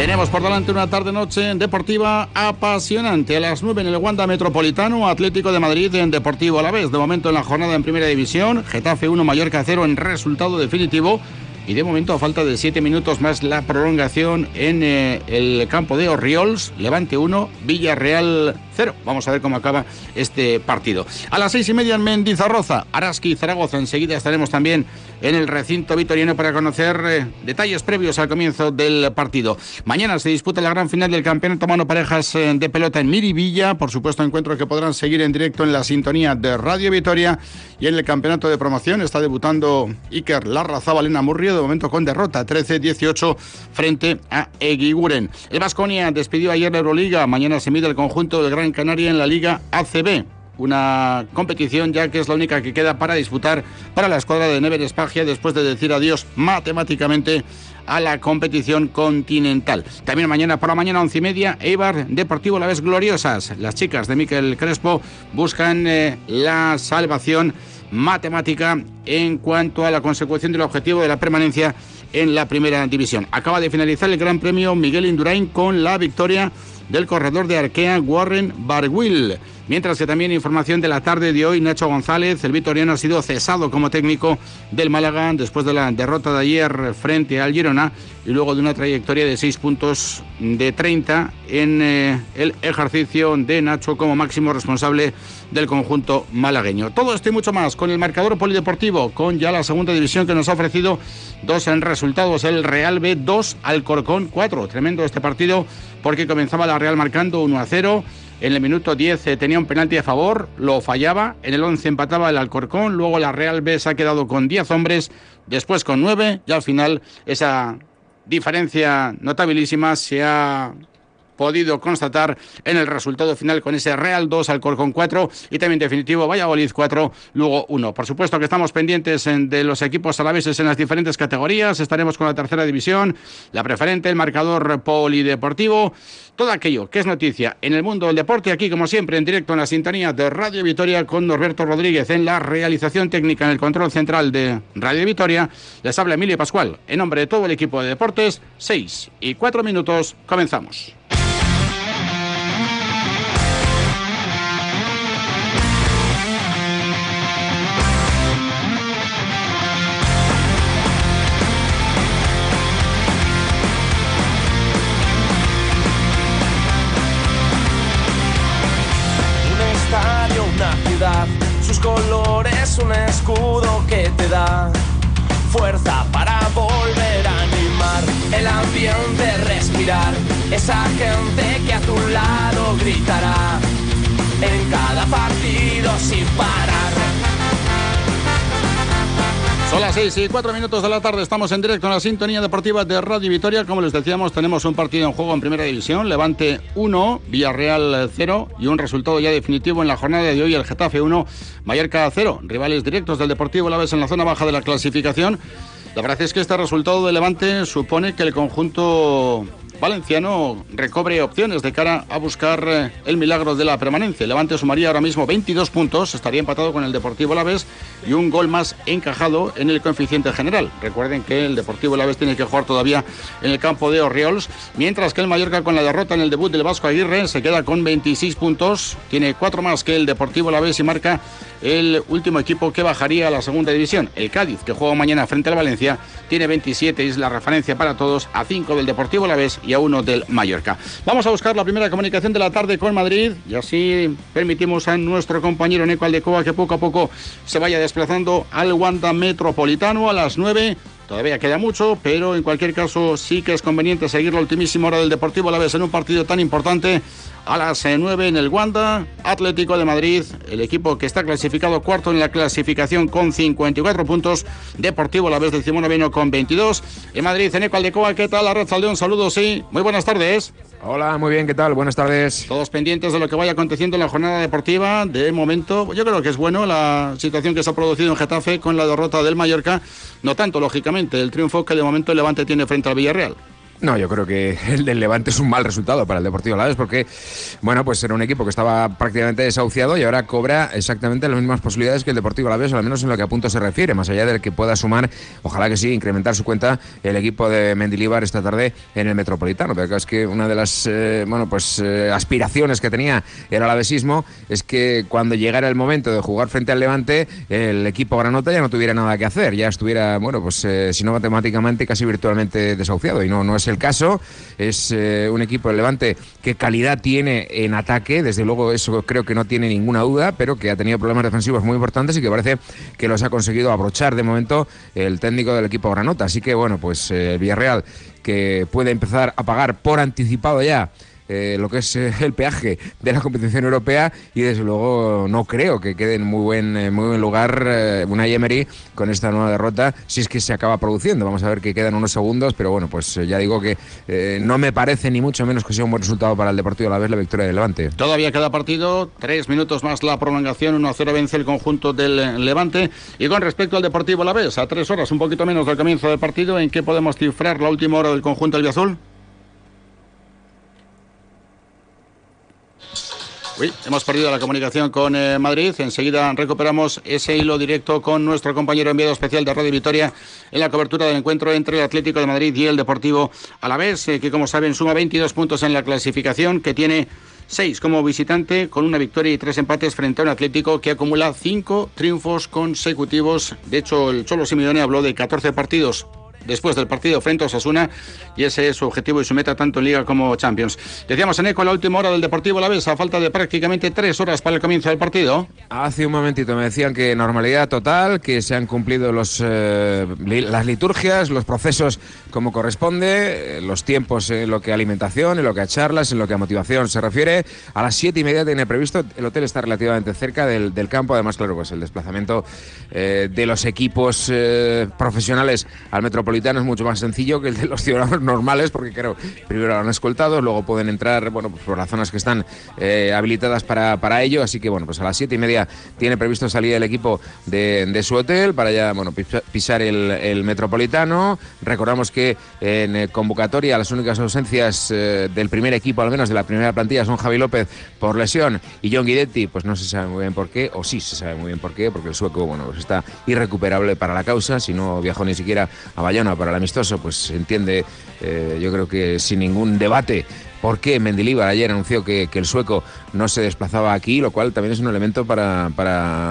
Tenemos por delante una tarde-noche deportiva apasionante. A las 9 en el Wanda Metropolitano, Atlético de Madrid en Deportivo a la vez. De momento en la jornada en Primera División, Getafe 1, Mallorca 0 en resultado definitivo. Y de momento, a falta de 7 minutos más, la prolongación en eh, el campo de Oriols. Levante 1, Villarreal Vamos a ver cómo acaba este partido. A las seis y media en Mendizarroza, Araski y Zaragoza. Enseguida estaremos también en el recinto vitoriano para conocer eh, detalles previos al comienzo del partido. Mañana se disputa la gran final del campeonato mano parejas eh, de pelota en Miribilla. Por supuesto, encuentro que podrán seguir en directo en la sintonía de Radio Vitoria. Y en el campeonato de promoción está debutando Iker Larraza Valena Murrio, de momento con derrota 13-18 frente a Eguiguren. El Vasconia despidió ayer la Euroliga. Mañana se mide el conjunto del Gran Canaria en la Liga ACB una competición ya que es la única que queda para disputar para la escuadra de Never Espagia después de decir adiós matemáticamente a la competición continental. También mañana por la mañana, once y media, Eibar Deportivo La Vez Gloriosas. Las chicas de Miquel Crespo buscan eh, la salvación matemática en cuanto a la consecución del objetivo de la permanencia en la primera división. Acaba de finalizar el Gran Premio Miguel Indurain con la victoria del corredor de Arkea Warren Barwill. Mientras que también información de la tarde de hoy, Nacho González, el vitoriano, ha sido cesado como técnico del Málaga después de la derrota de ayer frente al Girona y luego de una trayectoria de 6 puntos de 30 en eh, el ejercicio de Nacho como máximo responsable del conjunto malagueño. Todo esto y mucho más con el marcador polideportivo, con ya la segunda división que nos ha ofrecido dos en resultados, el Real B 2, Alcorcón 4. Tremendo este partido porque comenzaba la Real marcando 1 a 0. En el minuto 10 eh, tenía un penalti a favor, lo fallaba. En el 11 empataba el Alcorcón. Luego la Real B se ha quedado con 10 hombres, después con 9. Y al final esa diferencia notabilísima se ha podido constatar en el resultado final con ese Real 2 al Corcón 4 y también definitivo Valladolid 4, luego 1. Por supuesto que estamos pendientes de los equipos alaveses en las diferentes categorías, estaremos con la tercera división, la preferente, el marcador polideportivo, todo aquello que es noticia en el mundo del deporte, aquí como siempre en directo en la sintonía de Radio Vitoria con Norberto Rodríguez en la realización técnica en el control central de Radio Vitoria. Les habla Emilio Pascual. En nombre de todo el equipo de deportes, 6 y 4 minutos, comenzamos. Fuerza para volver a animar. El ambiente, respirar. Esa gente que a tu lado gritará. En cada partido sin parar. Son las 6 y 4 minutos de la tarde, estamos en directo en la sintonía deportiva de Radio Vitoria. Como les decíamos, tenemos un partido en juego en Primera División, Levante 1, Villarreal 0 y un resultado ya definitivo en la jornada de hoy, el Getafe 1, Mallorca 0. Rivales directos del Deportivo La vez en la zona baja de la clasificación. La verdad es que este resultado de Levante supone que el conjunto valenciano recobre opciones de cara a buscar eh, el milagro de la permanencia. Levante sumaría ahora mismo 22 puntos, estaría empatado con el Deportivo Laves y un gol más encajado en el coeficiente general. Recuerden que el Deportivo Laves tiene que jugar todavía en el campo de Orriols, mientras que el Mallorca con la derrota en el debut del Vasco Aguirre se queda con 26 puntos, tiene cuatro más que el Deportivo Laves y marca el último equipo que bajaría a la segunda división. El Cádiz, que juega mañana frente al Valencia, tiene 27 y es la referencia para todos a 5 del Deportivo Laves y a 1 del Mallorca. Vamos a buscar la primera comunicación de la tarde con Madrid y así permitimos a nuestro compañero Neco Aldecoa que poco a poco se vaya desplazando al Wanda Metropolitano a las 9 Todavía queda mucho, pero en cualquier caso sí que es conveniente seguir la ultimísima hora del Deportivo La vez en un partido tan importante a las 9 eh, en el Wanda, Atlético de Madrid, el equipo que está clasificado cuarto en la clasificación con 54 puntos, Deportivo la vez del Noveno con 22. En Madrid, en Aldecoa, ¿qué tal? La Red Saldeón, saludos, sí. Muy buenas tardes. Hola, muy bien, ¿qué tal? Buenas tardes. Todos pendientes de lo que vaya aconteciendo en la jornada deportiva. De momento, yo creo que es bueno la situación que se ha producido en Getafe con la derrota del Mallorca. No tanto, lógicamente, el triunfo que de momento el Levante tiene frente al Villarreal. No, yo creo que el del Levante es un mal resultado para el Deportivo Alavés porque, bueno, pues era un equipo que estaba prácticamente desahuciado y ahora cobra exactamente las mismas posibilidades que el Deportivo Alavés, al menos en lo que a punto se refiere, más allá del que pueda sumar, ojalá que sí, incrementar su cuenta el equipo de Mendilibar esta tarde en el Metropolitano. Pero es que una de las, eh, bueno, pues eh, aspiraciones que tenía el alavesismo es que cuando llegara el momento de jugar frente al Levante, el equipo granota ya no tuviera nada que hacer, ya estuviera, bueno, pues eh, si no matemáticamente, casi virtualmente desahuciado. Y no, no es el caso. Es eh, un equipo relevante que calidad tiene en ataque, desde luego eso creo que no tiene ninguna duda, pero que ha tenido problemas defensivos muy importantes y que parece que los ha conseguido abrochar de momento el técnico del equipo Granota. Así que bueno, pues eh, el Villarreal que puede empezar a pagar por anticipado ya eh, lo que es eh, el peaje de la competición europea y desde luego no creo que quede en muy buen, eh, muy buen lugar una Emery con esta nueva derrota si es que se acaba produciendo. Vamos a ver que quedan unos segundos, pero bueno, pues ya digo que no me parece ni mucho menos que sea un buen resultado para el Deportivo a la vez la victoria del Levante. Todavía queda partido, tres minutos más la prolongación, 1-0 vence el conjunto del Levante y con respecto al Deportivo a la vez, a tres horas, un poquito menos del comienzo del partido, ¿en qué podemos cifrar la última hora del conjunto del Hemos perdido la comunicación con eh, Madrid. Enseguida recuperamos ese hilo directo con nuestro compañero enviado especial de Radio Vitoria en la cobertura del encuentro entre el Atlético de Madrid y el Deportivo Alavés, eh, que como saben suma 22 puntos en la clasificación, que tiene 6 como visitante, con una victoria y tres empates frente a un Atlético que acumula 5 triunfos consecutivos. De hecho, el Cholo Simeone habló de 14 partidos después del partido frente a Osasuna y ese es su objetivo y su meta tanto en Liga como Champions. Decíamos en eco la última hora del Deportivo La Vez a falta de prácticamente tres horas para el comienzo del partido. Hace un momentito me decían que normalidad total, que se han cumplido los, eh, las liturgias, los procesos como corresponde, eh, los tiempos en lo que a alimentación, en lo que a charlas, en lo que a motivación se refiere. A las siete y media tiene previsto, el hotel está relativamente cerca del, campo, además claro, pues el desplazamiento eh, de los equipos profesionales al Metropolitano es mucho más sencillo que el de los ciudadanos normales, porque creo, primero han escoltado, luego pueden entrar bueno, pues por las zonas que están eh, habilitadas para, para, ello. Así que bueno, pues a las siete y media tiene previsto salir el equipo de, de su hotel para ya bueno, pisar el, el, metropolitano. Recordamos que en eh, convocatoria las únicas ausencias eh, del primer equipo, al menos de la primera plantilla, son Javi López por lesión y John Guidetti, pues no se sabe muy bien por qué, o sí se sabe muy bien por qué, porque el sueco bueno, pues está irrecuperable para la causa, si no viajó ni siquiera a Para el amistoso, pues entiende, eh, yo creo que sin ningún debate, por qué Mendilibar ayer anunció que, el sueco no se desplazaba aquí, lo cual también es un elemento para,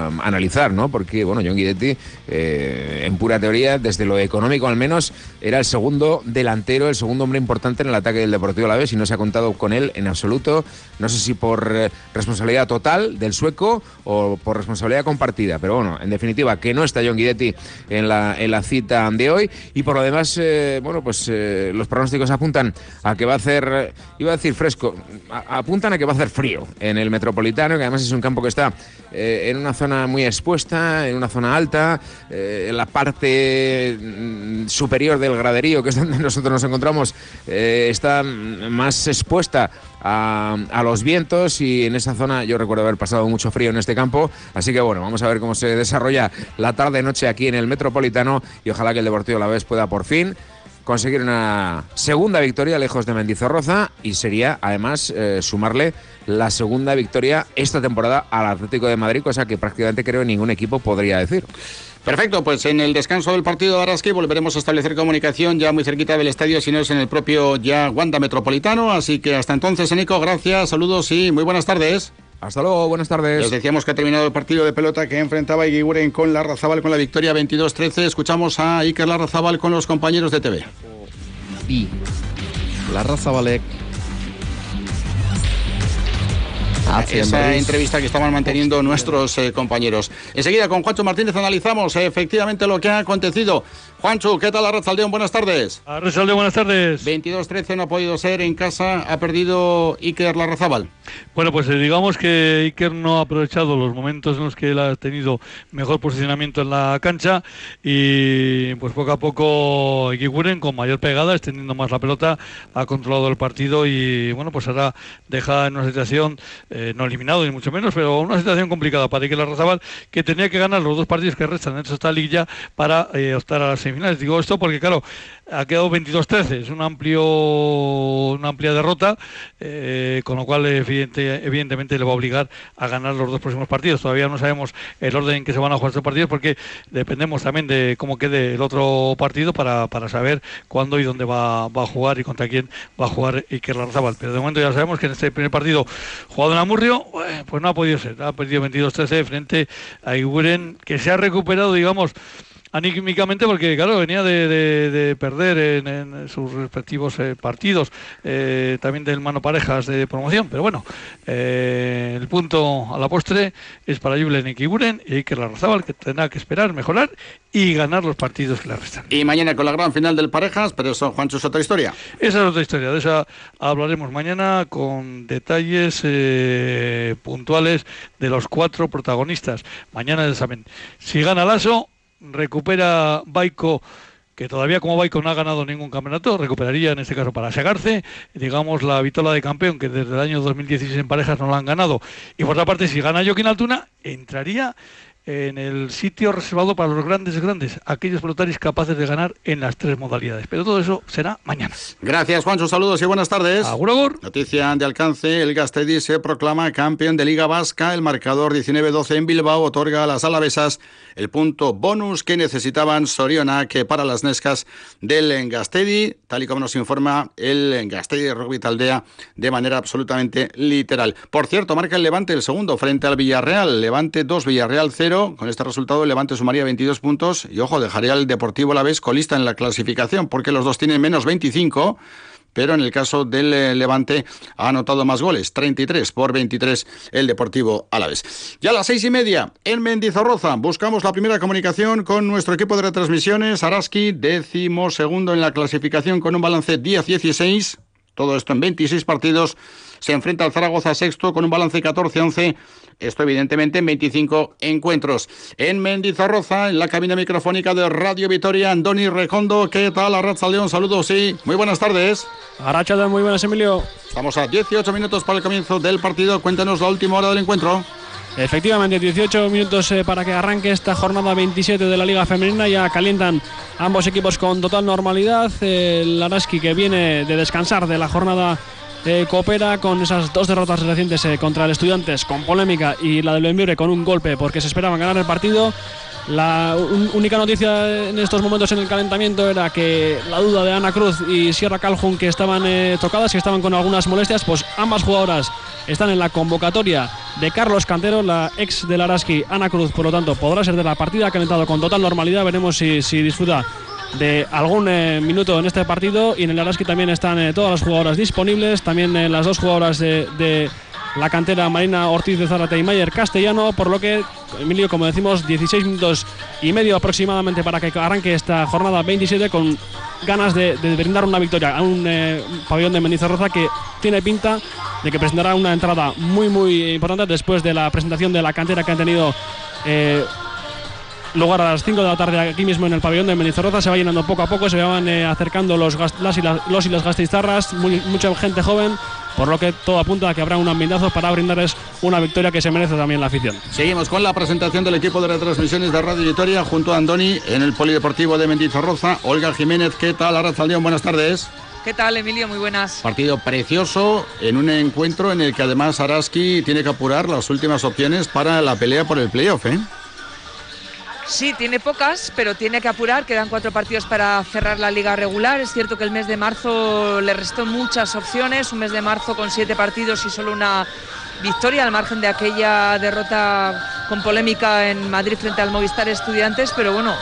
analizar, ¿no? Porque, bueno, John Guidetti, eh, en pura teoría, desde lo económico al menos, era el segundo delantero, el segundo hombre importante en el ataque del Deportivo la vez y no se ha contado con él en absoluto. No sé si por eh, responsabilidad total del sueco o por responsabilidad compartida, pero bueno, en definitiva, que no está John Guidetti en la, en la cita de hoy y por lo demás, eh, bueno, pues los pronósticos apuntan a que va a hacer, iba a decir fresco, apuntan a que va a hacer frío en el Metropolitano, que además es un campo que está eh, en una zona muy expuesta, en una zona alta, eh, en la parte mm, superior del graderío, que es donde nosotros nos encontramos, eh, está más expuesta a, a, los vientos y en esa zona yo recuerdo haber pasado mucho frío en este campo, así que bueno, vamos a ver cómo se desarrolla la tarde-noche aquí en el Metropolitano y ojalá que el Deportivo La Vez pueda por fin conseguir una segunda victoria lejos de Mendizorroza y sería además eh, sumarle la segunda victoria esta temporada al Atlético de Madrid, cosa que prácticamente creo ningún equipo podría decir. Perfecto, pues en el descanso del partido de volveremos a establecer comunicación ya muy cerquita del estadio, si no es en el propio ya Wanda Metropolitano. Así que hasta entonces, Nico, gracias, saludos y muy buenas tardes. Hasta luego, buenas tardes. Les decíamos que ha terminado el partido de pelota que enfrentaba Iguiguren con Larrazábal con la victoria 22-13. Escuchamos a Iker Larrazábal con los compañeros de TV. Y Larrazábalek esa entrevista que estaban manteniendo nuestros eh, compañeros. Enseguida con Juancho Martínez analizamos eh, efectivamente lo que ha acontecido. Juancho, ¿qué tal Arrachaldeón? Buenas tardes. Arrachaldeón, buenas tardes. 22-13 no ha podido ser en casa, ha perdido Iker Larrazábal. Bueno, pues eh, digamos que Iker no ha aprovechado los momentos en los que él ha tenido mejor posicionamiento en la cancha y pues poco a poco Ikiguren con mayor pegada, extendiendo más la pelota, ha controlado el partido y bueno, pues ahora deja en una situación eh, no eliminado ni mucho menos, pero una situación complicada para Iker Larrazábal que tenía que ganar los dos partidos que restan en esta liguilla para eh, optar a la semifinales. Digo esto porque, claro, ha quedado 22-13, es un amplio, una amplia derrota, eh, con lo cual evidente, evidentemente le va a obligar a ganar los dos próximos partidos. Todavía no sabemos el orden en que se van a jugar estos partidos porque dependemos también de cómo quede el otro partido para, para saber cuándo y dónde va, va, a jugar y contra quién va a jugar Iker Larzábal. Pero de momento ya sabemos que en este primer partido jugado en Amurrio, eh, pues no ha podido ser, ha perdido 22-13 frente a Iguren, que se ha recuperado, digamos, anímicamente porque claro venía de, perder en, sus respectivos eh, partidos eh, también del mano parejas de promoción. Pero bueno eh, el punto a la postre es para Julen y Kiburen y que la Razabal que tendrá que esperar mejorar y ganar los partidos que le restan. Y mañana con la gran final del parejas pero eso Juancho es otra historia. Esa es otra historia de esa hablaremos mañana con detalles puntuales de los cuatro protagonistas. Mañana el examen. Si gana Lasso recupera Baico que todavía como Baico no ha ganado ningún campeonato, recuperaría en este caso para Segarce, digamos la vitola de campeón que desde el año 2016 en parejas no la han ganado. Y por otra parte, si gana Joaquín Altuna, entraría en el sitio reservado para los grandes grandes, aquellos pelotaris capaces de ganar en las tres modalidades. Pero todo eso será mañana. Gracias, Juancho. Saludos y buenas tardes. Agur, Noticia de alcance: el Gastedi se proclama campeón de Liga Vasca. El marcador 19-12 en Bilbao otorga a las alavesas el punto bonus que necesitaban Soriona, que para las Nescas del Gastedi, tal y como nos informa el Gastedi Rugby Taldea de manera absolutamente literal. Por cierto, marca el Levante el segundo frente al Villarreal. Levante 2, Villarreal 0. Con este resultado, el Levante sumaría 22 puntos y, ojo, dejaría al Deportivo la vez colista en la clasificación, porque los dos tienen menos 25 pero en el caso del eh, Levante ha anotado más goles, 33 por 23 el Deportivo Alavés. Ya a las seis y media en Mendizorroza buscamos la primera comunicación con nuestro equipo de retransmisiones, Araski, décimo segundo en la clasificación con un balance 10-16, todo esto en 26 partidos, se enfrenta al Zaragoza sexto con un balance 14-11 esto evidentemente en 25 encuentros. En Mendizorroza, en la cabina microfónica de Radio Vitoria, Andoni Recondo. ¿Qué tal, Arracha León? Saludos, sí. Muy buenas tardes. Arracha muy buenas, Emilio. Estamos a 18 minutos para el comienzo del partido. Cuéntanos la última hora del encuentro. Efectivamente, 18 minutos eh, para que arranque esta jornada 27 de la Liga Femenina. Ya calientan ambos equipos con total normalidad. El Araski que viene de descansar de la jornada eh, coopera con esas dos derrotas recientes eh, contra el Estudiantes con polémica y la del Benvibre con un golpe porque se esperaban ganar el partido. La única noticia en estos momentos en el calentamiento era que la duda de Ana Cruz y Sierra Calhoun que estaban eh, tocadas, y estaban con algunas molestias, pues ambas jugadoras están en la convocatoria de Carlos Cantero, la ex del Araski, Ana Cruz, por lo tanto podrá ser de la partida, calentado con total normalidad, veremos si, si disfruta de algún eh, minuto en este partido y en el Araski también están eh, todas las jugadoras disponibles, también eh, las dos jugadoras de, la cantera Marina Ortiz de Zárate y Mayer Castellano, por lo que, Emilio, como decimos, 16 minutos y medio aproximadamente para que arranque esta jornada 27 con ganas de, brindar una victoria a un pabellón de Mendizorroza que tiene pinta de que presentará una entrada muy muy importante después de la presentación de la cantera que han tenido lugar a las 5 de la tarde aquí mismo en el pabellón de Menizorroza. Se va llenando poco a poco, se van eh, acercando los, las y los y las gastizarras, mucha gente joven, por lo que todo apunta a que habrá un ambientazo para brindarles una victoria que se merece también la afición. Seguimos con la presentación del equipo de retransmisiones de Radio Victoria junto a Andoni en el Polideportivo de Mendizorroza. Olga Jiménez, ¿qué tal? Arrazaldeón, buenas tardes. ¿Qué tal, Emilio? Muy buenas. Partido precioso en un encuentro en el que además Araski tiene que apurar las últimas opciones para la pelea por el playoff, ¿eh? Sí, tiene pocas, pero tiene que apurar. Quedan cuatro partidos para cerrar la liga regular. Es cierto que el mes de marzo le restó muchas opciones. Un mes de marzo con siete partidos y solo una victoria, al margen de aquella derrota con polémica en Madrid frente al Movistar Estudiantes. Pero bueno,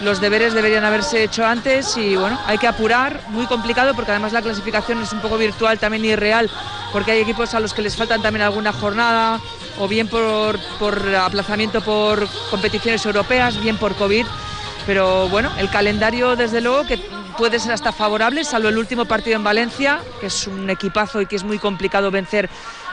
los deberes deberían haberse hecho antes y bueno, hay que apurar. Muy complicado porque además la clasificación es un poco virtual, también irreal, porque hay equipos a los que les faltan también alguna jornada o bien por, aplazamiento por competiciones europeas, bien por COVID. Pero bueno, el calendario desde luego que puede ser hasta favorable, salvo el último partido en Valencia, que es un equipazo y que es muy complicado vencer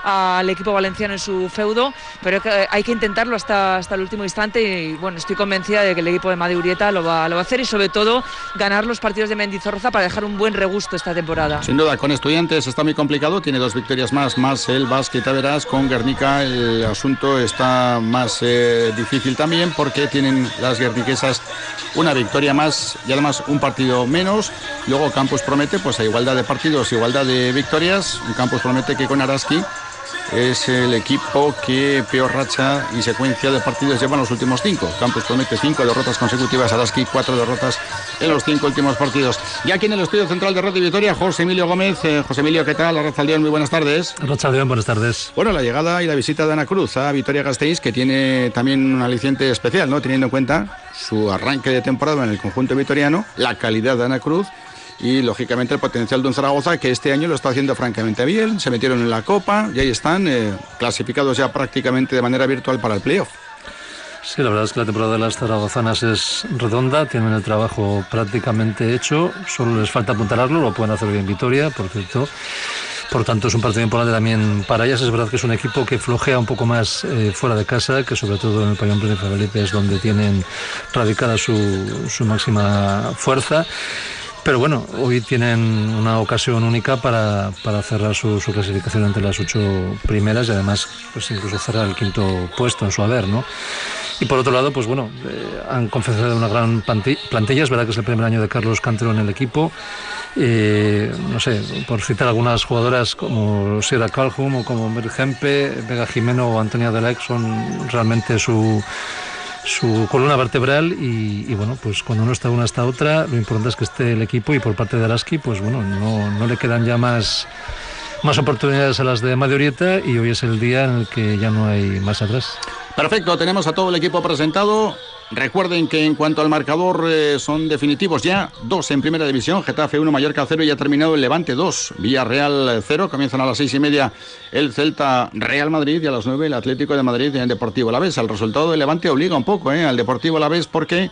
al equipo valenciano en su feudo, pero hay que intentarlo hasta, hasta el último instante y bueno, estoy convencida de que el equipo de Madurieta lo va, lo va a hacer y sobre todo ganar los partidos de Mendizorroza para dejar un buen regusto esta temporada. Sin duda, con estudiantes está muy complicado, tiene dos victorias más, más el Basket verás, con Guernica el asunto está más eh, difícil también porque tienen las guerniquesas una victoria más y además un partido menos. Luego Campos promete pues a igualdad de partidos, igualdad de victorias. Un Campos promete que con Araski es el equipo que peor racha y secuencia de partidos lleva en los últimos cinco. Campos promete cinco derrotas consecutivas, Araski cuatro derrotas en los cinco últimos partidos. Y aquí en el estudio central de Radio Victoria, José Emilio Gómez. Eh, José Emilio, ¿qué tal? Arrachaldeón, muy buenas tardes. Arrachaldeón, buenas tardes. Bueno, la llegada y la visita de Ana Cruz a Vitoria Gasteiz, que tiene también un aliciente especial, ¿no? Teniendo en cuenta su arranque de temporada en el conjunto vitoriano, la calidad de Ana Cruz y lógicamente el potencial de un Zaragoza que este año lo está haciendo francamente bien, se metieron en la Copa y ahí están eh, clasificados ya prácticamente de manera virtual para el playoff. Sí, la verdad es que la temporada de las zaragozanas es redonda, tienen el trabajo prácticamente hecho, solo les falta apuntalarlo, lo pueden hacer bien Vitoria, por cierto. Por tanto, es un partido importante también para ellas. Es verdad que es un equipo que flojea un poco más eh, fuera de casa, que sobre todo en el pabellón Príncipe Felipe es donde tienen radicada su, su máxima fuerza. Pero bueno, hoy tienen una ocasión única para, para cerrar su, clasificación entre las ocho primeras y además pues incluso cerrar el quinto puesto en su haber, ¿no? Y por otro lado, pues bueno, eh, han confeccionado una gran plantilla. Es verdad que es el primer año de Carlos Cantero en el equipo. Eh, no sé, por citar algunas jugadoras como Sierra Calhoun o como Mary Gempe, Vega Jimeno o Antonia Delec son realmente su su columna vertebral y, bueno, pues cuando uno está una hasta otra, lo importante es que esté el equipo y por parte de Araski, pues bueno, no, no le quedan ya más, más oportunidades a las de Orieta y hoy es el día en el que ya no hay más atrás. Perfecto, tenemos a todo el equipo presentado. Recuerden que en cuanto al marcador eh, son definitivos ya dos en primera división, Getafe 1, Mallorca 0 y ha terminado el Levante 2, Villarreal 0, comienzan a las seis y media el Celta Real Madrid y a las 9 el Atlético de Madrid en Deportivo La Vez. El resultado del Levante obliga un poco eh, al Deportivo La Vez porque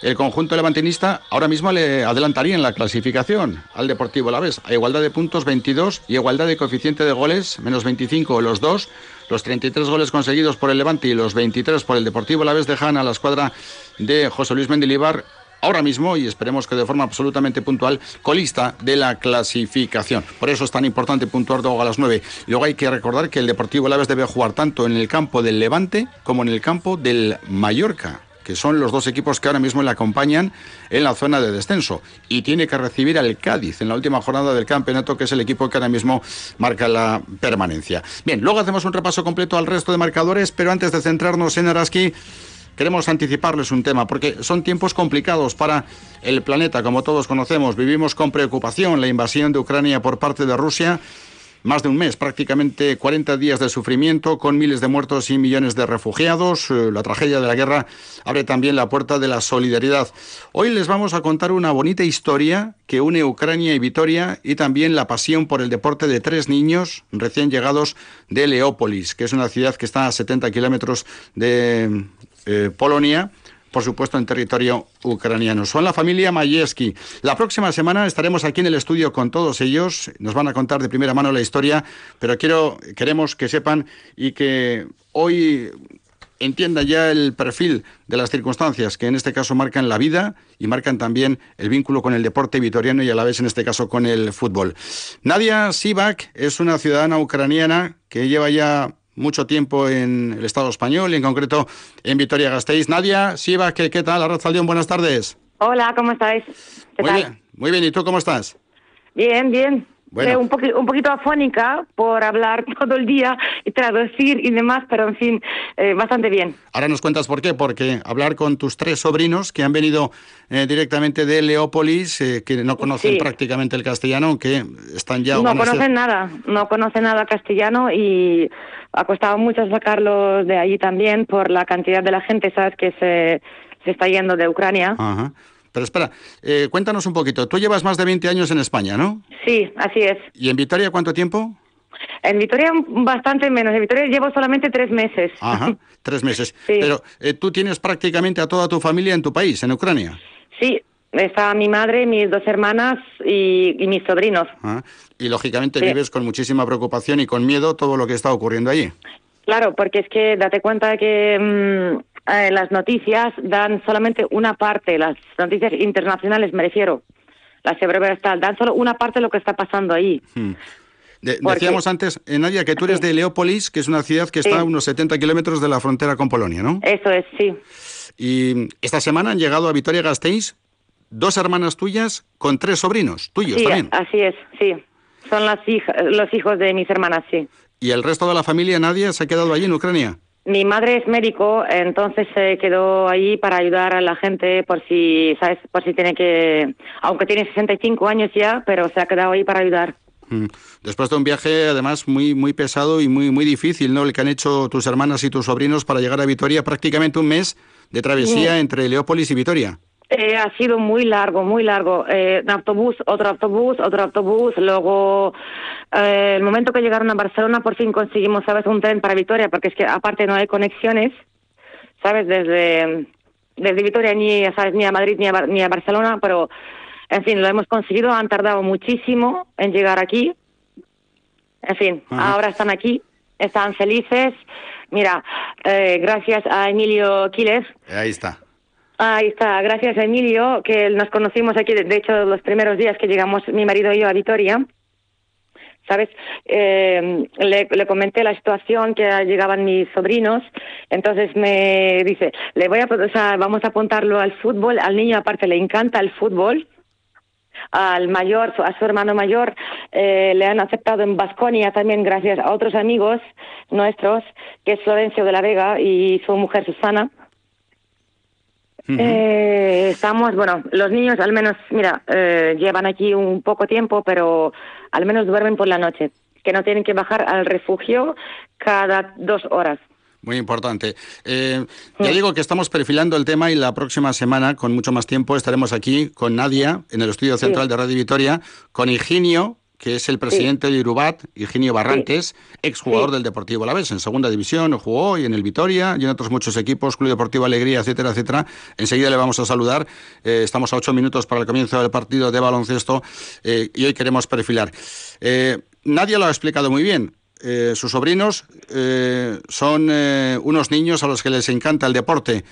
el conjunto levantinista ahora mismo le adelantaría en la clasificación al Deportivo La Vez, a igualdad de puntos 22 y igualdad de coeficiente de goles menos 25 los dos los 33 goles conseguidos por el Levante y los 23 por el Deportivo la vez dejan a la escuadra de José Luis Mendilibar ahora mismo, y esperemos que de forma absolutamente puntual, colista de la clasificación. Por eso es tan importante puntuar luego a las 9. Luego hay que recordar que el Deportivo Laves debe jugar tanto en el campo del Levante como en el campo del Mallorca que son los dos equipos que ahora mismo le acompañan en la zona de descenso. Y tiene que recibir al Cádiz en la última jornada del campeonato, que es el equipo que ahora mismo marca la permanencia. Bien, luego hacemos un repaso completo al resto de marcadores, pero antes de centrarnos en Araski, queremos anticiparles un tema, porque son tiempos complicados para el planeta, como todos conocemos. Vivimos con preocupación la invasión de Ucrania por parte de Rusia más de un mes, prácticamente 40 días de sufrimiento con miles de muertos y millones de refugiados. Eh, la tragedia de la guerra abre también la puerta de la solidaridad. Hoy les vamos a contar una bonita historia que une Ucrania y Vitoria y también la pasión por el deporte de tres niños recién llegados de Leópolis, que es una ciudad que está a 70 kilómetros de eh, Polonia por supuesto, en territorio ucraniano. Son la familia Mayeski. La próxima semana estaremos aquí en el estudio con todos ellos. Nos van a contar de primera mano la historia, pero quiero, queremos que sepan y que hoy entiendan ya el perfil de las circunstancias que en este caso marcan la vida y marcan también el vínculo con el deporte vitoriano y a la vez en este caso con el fútbol. Nadia Sivak es una ciudadana ucraniana que lleva ya mucho tiempo en el Estado español y en concreto en Vitoria-Gasteiz. Nadia, Siva, ¿qué, qué tal? León, buenas tardes. Hola, ¿cómo estáis? muy bien, muy bien. ¿Y tú cómo estás? Bien, bien. Eh, un, un, poquito afónica por hablar todo el día y traducir y demás, pero en fin, eh, bastante bien. Ahora nos cuentas por qué, porque hablar con tus tres sobrinos que han venido eh, directamente de Leópolis, que no conocen prácticamente el castellano, que están ya... No conocen nada, no conocen nada castellano y ha costado mucho sacarlos de allí también por la cantidad de la gente, ¿sabes?, que se, se está yendo de Ucrania. Ajá. Pero espera, eh, cuéntanos un poquito. Tú llevas más de 20 años en España, ¿no? Sí, así es. ¿Y en Vitoria cuánto tiempo? En Vitoria bastante menos. En Vitoria llevo solamente tres meses. Ajá, tres meses. Pero eh, tú tienes prácticamente a toda tu familia en tu país, en Ucrania. Sí, Está mi madre, mis dos hermanas y, y mis sobrinos. Ah, Y lógicamente Sí. vives con muchísima preocupación y con miedo todo lo que está ocurriendo allí. Claro, porque es que date cuenta que mm, eh, las noticias dan solamente una parte, las noticias internacionales me refiero, las tal, dan solo una parte de lo que está pasando ahí. Hmm. De- Porque- decíamos antes, eh, Nadia, que tú eres de Leópolis, que es una ciudad que está a unos 70 kilómetros de la frontera con Polonia, ¿no? Eso es, sí. Y esta semana han llegado a Vitoria-Gasteiz dos hermanas tuyas con tres sobrinos tuyos Sí, también. así es, sí. Son las hija- los hijos de mis hermanas, sí. Y el resto de la familia, Nadia, se ha quedado allí en Ucrania. Mi madre es médico, entonces se quedó ahí para ayudar a la gente por si, ¿sabes? Por si tiene que, aunque tiene 65 años ya, pero se ha quedado ahí para ayudar. Mm. Después de un viaje, además, muy, muy pesado y muy, muy difícil, ¿no? El que han hecho tus hermanas y tus sobrinos para llegar a Vitoria, prácticamente un mes de travesía Sí. entre Leópolis y Vitoria. Eh, ha sido muy largo, muy largo. Eh, un autobús, otro autobús, otro autobús. Luego, eh, el momento que llegaron a Barcelona, por fin conseguimos, ¿sabes?, un tren para Vitoria, porque es que aparte no hay conexiones, ¿sabes?, desde, desde Vitoria ni, ¿sabes? ni a Madrid ni a, ni a Barcelona, pero, en fin, lo hemos conseguido. Han tardado muchísimo en llegar aquí. En fin, Ajá. ahora están aquí, están felices. Mira, eh, gracias a Emilio Quiles, Ahí está. Ahí está, gracias a Emilio, que nos conocimos aquí, de hecho, los primeros días que llegamos mi marido y yo a Vitoria. ¿Sabes? Eh, le, comenté la situación que llegaban mis sobrinos, entonces me dice, le voy a, o sea, vamos a apuntarlo al fútbol, al niño aparte le encanta el fútbol, al mayor, a su hermano mayor, eh, le han aceptado en Basconia también gracias a otros amigos nuestros, que es Florencio de la Vega y su mujer Susana. Eh, estamos, bueno, los niños al menos, mira, eh, llevan aquí un poco tiempo, pero al menos duermen por la noche, que no tienen que bajar al refugio cada dos horas. Muy importante. Eh, ya digo que estamos perfilando el tema y la próxima semana, con mucho más tiempo, estaremos aquí con Nadia en el estudio central de Radio Vitoria, con Higinio, que es el presidente de Irubat, Higinio Barrantes, exjugador del Deportivo Alavés, en segunda división jugó y en el Vitoria y en otros muchos equipos, Club Deportivo Alegría, etcétera, etcétera. Enseguida le vamos a saludar. Eh, estamos a ocho minutos para el comienzo del partido de baloncesto eh, y hoy queremos perfilar. Eh, Nadia lo ha explicado muy bien. Eh, sus sobrinos son unos niños a los que les encanta el deporte.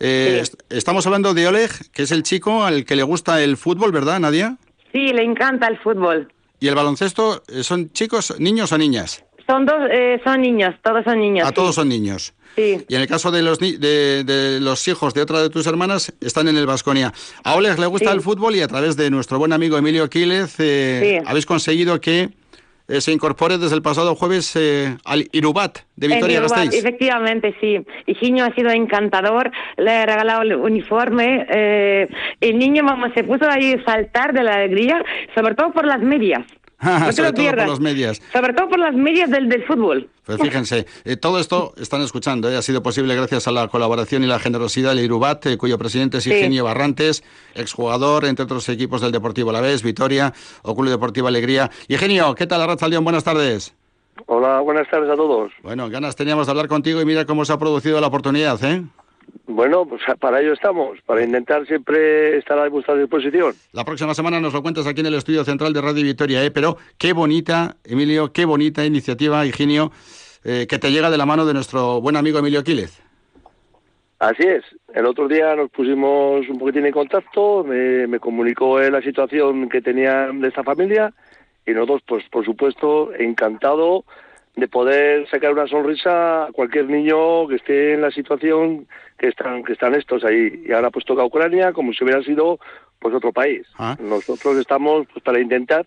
Eh, est- Estamos hablando de Oleg, que es el chico al que le gusta el fútbol, ¿verdad, Nadia? Sí, le encanta el fútbol. ¿Y el baloncesto eh, son chicos, niños o niñas? Son dos, eh, son niños, todos son niños. A sí. todos son niños. Sí. Y en el caso de los, ni- de, de los hijos de otra de tus hermanas, están en el Vasconia. A Oleg le gusta Sí. el fútbol y a través de nuestro buen amigo Emilio Quílez eh, habéis conseguido que eh, se incorpore desde el pasado jueves eh, al Irubat de Bilbao, Gasteiz. Efectivamente, sí. Higinio ha sido encantador, le he regalado el uniforme. eh, el niño, vamos, se puso ahí a saltar de la alegría, sobre todo por las medias. No te lo por las medias. Sobre todo por las medias del, del fútbol. Pues fíjense, eh, todo esto están escuchando, eh, ha sido posible gracias a la colaboración y la generosidad del Irubat, eh, cuyo presidente es Sí. Eugenio Barrantes, exjugador, entre otros equipos del Deportivo Alavés, Vitoria o Club Deportivo Alegría. Eugenio, ¿qué tal, Arracha León? Buenas tardes. Hola, buenas tardes a todos. Bueno, ganas teníamos de hablar contigo y mira cómo se ha producido la oportunidad, ¿eh? Bueno, pues para ello estamos, para intentar siempre estar a vuestra disposición. La próxima semana nos lo cuentas aquí en el estudio central de Radio Vitoria, ¿eh? Pero qué bonita, Emilio, qué bonita iniciativa, Eugenio, eh, que te llega de la mano de nuestro buen amigo Emilio Quílez. Así es. El otro día nos pusimos un poquitín en contacto, me, me comunicó la situación que tenía de esta familia y nosotros, pues por supuesto, encantado de poder sacar una sonrisa a cualquier niño que esté en la situación que están que están estos ahí. Y ahora pues toca Ucrania como si hubiera sido pues otro país. Ah. Nosotros estamos pues para intentar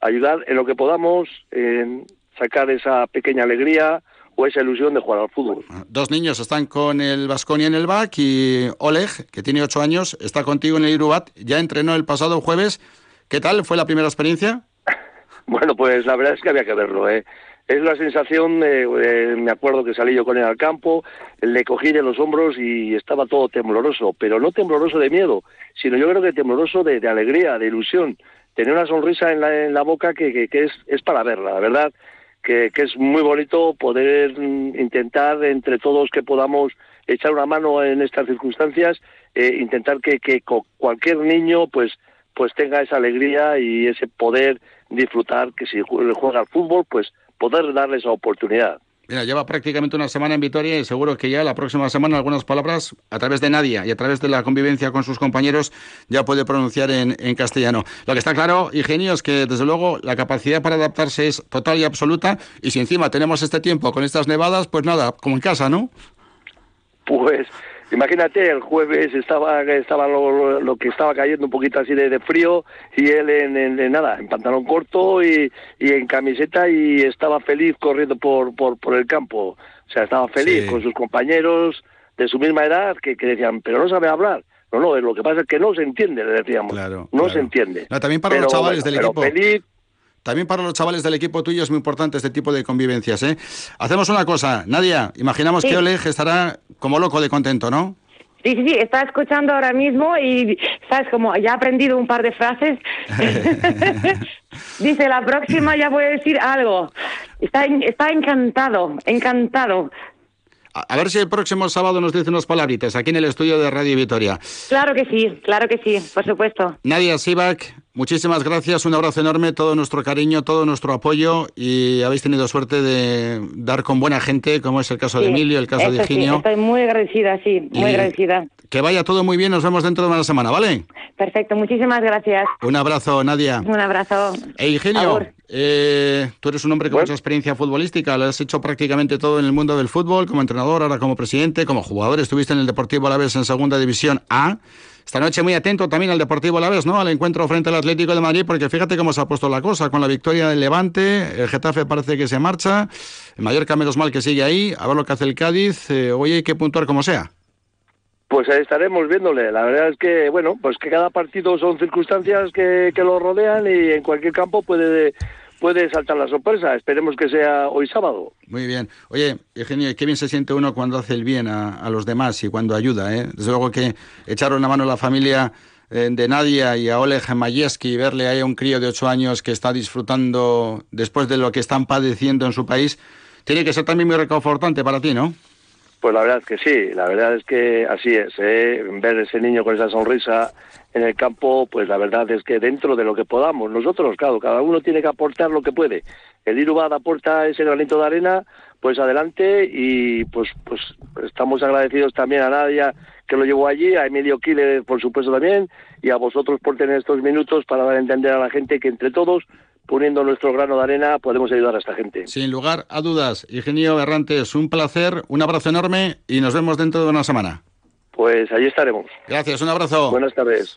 ayudar en lo que podamos en sacar esa pequeña alegría o esa ilusión de jugar al fútbol. Dos niños están con el Vasconia en el BAC y Oleg, que tiene ocho años, está contigo en el Irubat. Ya entrenó el pasado jueves. ¿Qué tal fue la primera experiencia? Bueno, pues la verdad es que había que verlo. ¿eh? Es la sensación, me acuerdo que salí yo con él al campo, le cogí de los hombros y estaba todo tembloroso, pero no tembloroso de miedo, sino yo creo que tembloroso de, de alegría, de ilusión. Tenía una sonrisa en la, en la boca que, que, que es, es para verla, la verdad, que, que es muy bonito poder mm, intentar entre todos que podamos echar una mano en estas circunstancias eh, intentar que, que cualquier niño pues pues tenga esa alegría y ese poder disfrutar que si juega al fútbol pues poder darle esa oportunidad. Mira, lleva prácticamente una semana en Vitoria y seguro que ya la próxima semana algunas palabras a través de Nadia y a través de la convivencia con sus compañeros ya puede pronunciar en, en castellano. Lo que está claro, Ingenio, es que desde luego la capacidad para adaptarse es total y absoluta y si encima tenemos este tiempo con estas nevadas, pues nada, como en casa, ¿no? Pues Imagínate, el jueves estaba estaba lo, que estaba cayendo un poquito así de, frío y él en, nada, en pantalón corto y, en camiseta y estaba feliz corriendo por, por, por el campo. O sea, estaba feliz con sus compañeros de su misma edad que, decían, pero no sabe hablar. No, no, lo que pasa es que no se entiende, le decíamos. no se entiende. también para los chavales del equipo. Feliz, también para los chavales del equipo tuyo es muy importante este tipo de convivencias. ¿eh? Hacemos una cosa, Nadia, imaginamos que Oleg estará como loco de contento, ¿no? Sí, sí, sí, está escuchando ahora mismo y, ¿sabes? Como ya ha aprendido un par de frases. Dice, la próxima ya voy a decir algo. Está, está encantado, encantado. A, ver si el próximo sábado nos dice unas palabritas aquí en el estudio de Radio Vitoria. Claro que sí, claro que sí, por supuesto. Nadia Sivak, Muchísimas gracias, un abrazo enorme, todo nuestro cariño, todo nuestro apoyo y habéis tenido suerte de dar con buena gente, como es el caso de Emilio, el caso de Higinio. estoy muy agradecida, sí, muy agradecida. Que vaya todo muy bien, nos vemos dentro de una semana, ¿vale? Perfecto, muchísimas gracias. Un abrazo, Nadia. Un abrazo. E Higinio, eh, tú eres un hombre con mucha experiencia futbolística, lo has hecho prácticamente todo en el mundo del fútbol, como entrenador, ahora como presidente, como jugador, estuviste en el Deportivo Alavés en Segunda División A. Esta noche muy atento también al Deportivo Alavés, ¿no? Al encuentro frente al Atlético de Madrid, porque fíjate cómo se ha puesto la cosa, con la victoria del Levante, el Getafe parece que se marcha, el Mallorca menos mal que sigue ahí, a ver lo que hace el Cádiz, eh, hoy hay que puntuar como sea. Pues ahí estaremos viéndole. La verdad es que, bueno, pues que cada partido son circunstancias que, que lo rodean y en cualquier campo puede puede saltar la sorpresa. Esperemos que sea hoy sábado. Muy bien. Oye, Eugenio, qué bien se siente uno cuando hace el bien a, los demás y cuando ayuda. ¿eh? Desde luego que echar una mano a la familia eh, de Nadia y a Oleg Mayeski y verle ahí a un crío de ocho años que está disfrutando después de lo que están padeciendo en su país, tiene que ser también muy reconfortante para ti, ¿no? Pues la verdad es que sí, la verdad es que así es, ¿eh? ver ese niño con esa sonrisa en el campo, pues la verdad es que dentro de lo que podamos, nosotros, claro, cada uno tiene que aportar lo que puede. El Irubad aporta ese granito de arena, pues adelante y pues pues estamos agradecidos también a Nadia que lo llevó allí, a Emilio Quiles por supuesto también y a vosotros por tener estos minutos para dar a entender a la gente que entre todos poniendo nuestro grano de arena podemos ayudar a esta gente. Sin lugar a dudas, Ingenio Errantes, un placer, un abrazo enorme y nos vemos dentro de una semana. Pues allí estaremos. Gracias, un abrazo. Buenas tardes.